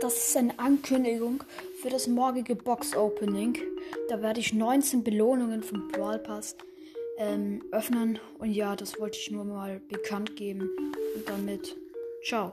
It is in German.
das ist eine Ankündigung für das morgige Box-Opening. Da werde ich 19 Belohnungen vom Brawl Pass ähm, öffnen. Und ja, das wollte ich nur mal bekannt geben. Und damit, ciao.